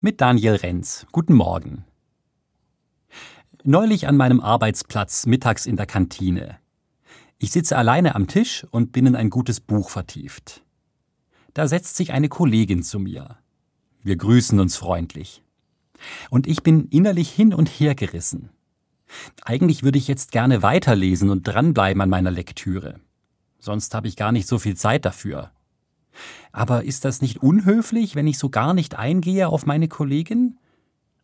Mit Daniel Renz. Guten Morgen. Neulich an meinem Arbeitsplatz mittags in der Kantine. Ich sitze alleine am Tisch und bin in ein gutes Buch vertieft. Da setzt sich eine Kollegin zu mir. Wir grüßen uns freundlich. Und ich bin innerlich hin und her gerissen. Eigentlich würde ich jetzt gerne weiterlesen und dranbleiben an meiner Lektüre. Sonst habe ich gar nicht so viel Zeit dafür. Aber ist das nicht unhöflich, wenn ich so gar nicht eingehe auf meine Kollegin?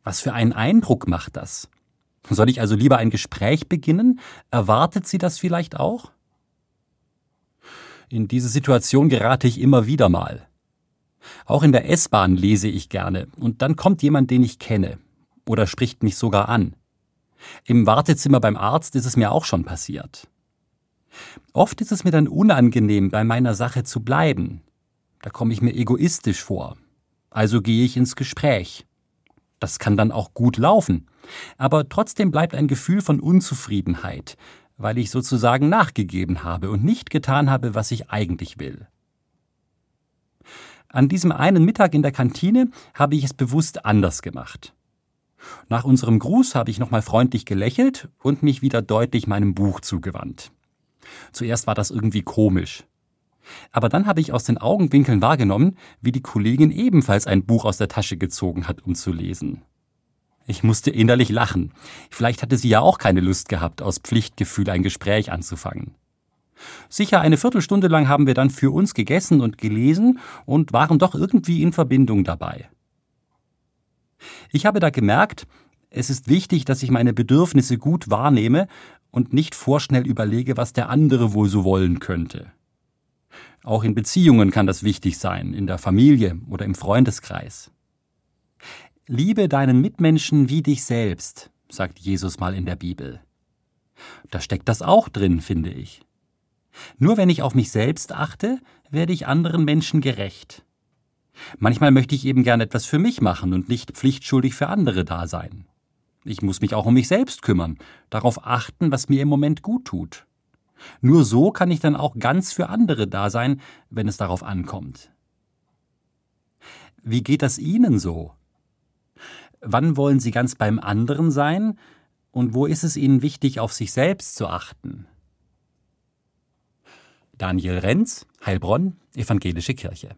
Was für einen Eindruck macht das? Soll ich also lieber ein Gespräch beginnen? Erwartet sie das vielleicht auch? In diese Situation gerate ich immer wieder mal. Auch in der S-Bahn lese ich gerne, und dann kommt jemand, den ich kenne, oder spricht mich sogar an. Im Wartezimmer beim Arzt ist es mir auch schon passiert. Oft ist es mir dann unangenehm, bei meiner Sache zu bleiben, da komme ich mir egoistisch vor. Also gehe ich ins Gespräch. Das kann dann auch gut laufen. Aber trotzdem bleibt ein Gefühl von Unzufriedenheit, weil ich sozusagen nachgegeben habe und nicht getan habe, was ich eigentlich will. An diesem einen Mittag in der Kantine habe ich es bewusst anders gemacht. Nach unserem Gruß habe ich nochmal freundlich gelächelt und mich wieder deutlich meinem Buch zugewandt. Zuerst war das irgendwie komisch. Aber dann habe ich aus den Augenwinkeln wahrgenommen, wie die Kollegin ebenfalls ein Buch aus der Tasche gezogen hat, um zu lesen. Ich musste innerlich lachen. Vielleicht hatte sie ja auch keine Lust gehabt, aus Pflichtgefühl ein Gespräch anzufangen. Sicher eine Viertelstunde lang haben wir dann für uns gegessen und gelesen und waren doch irgendwie in Verbindung dabei. Ich habe da gemerkt, es ist wichtig, dass ich meine Bedürfnisse gut wahrnehme und nicht vorschnell überlege, was der andere wohl so wollen könnte. Auch in Beziehungen kann das wichtig sein, in der Familie oder im Freundeskreis. Liebe deinen Mitmenschen wie dich selbst, sagt Jesus mal in der Bibel. Da steckt das auch drin, finde ich. Nur wenn ich auf mich selbst achte, werde ich anderen Menschen gerecht. Manchmal möchte ich eben gern etwas für mich machen und nicht pflichtschuldig für andere da sein. Ich muss mich auch um mich selbst kümmern, darauf achten, was mir im Moment gut tut. Nur so kann ich dann auch ganz für andere da sein, wenn es darauf ankommt. Wie geht das Ihnen so? Wann wollen Sie ganz beim anderen sein und wo ist es Ihnen wichtig, auf sich selbst zu achten? Daniel Renz, Heilbronn, Evangelische Kirche.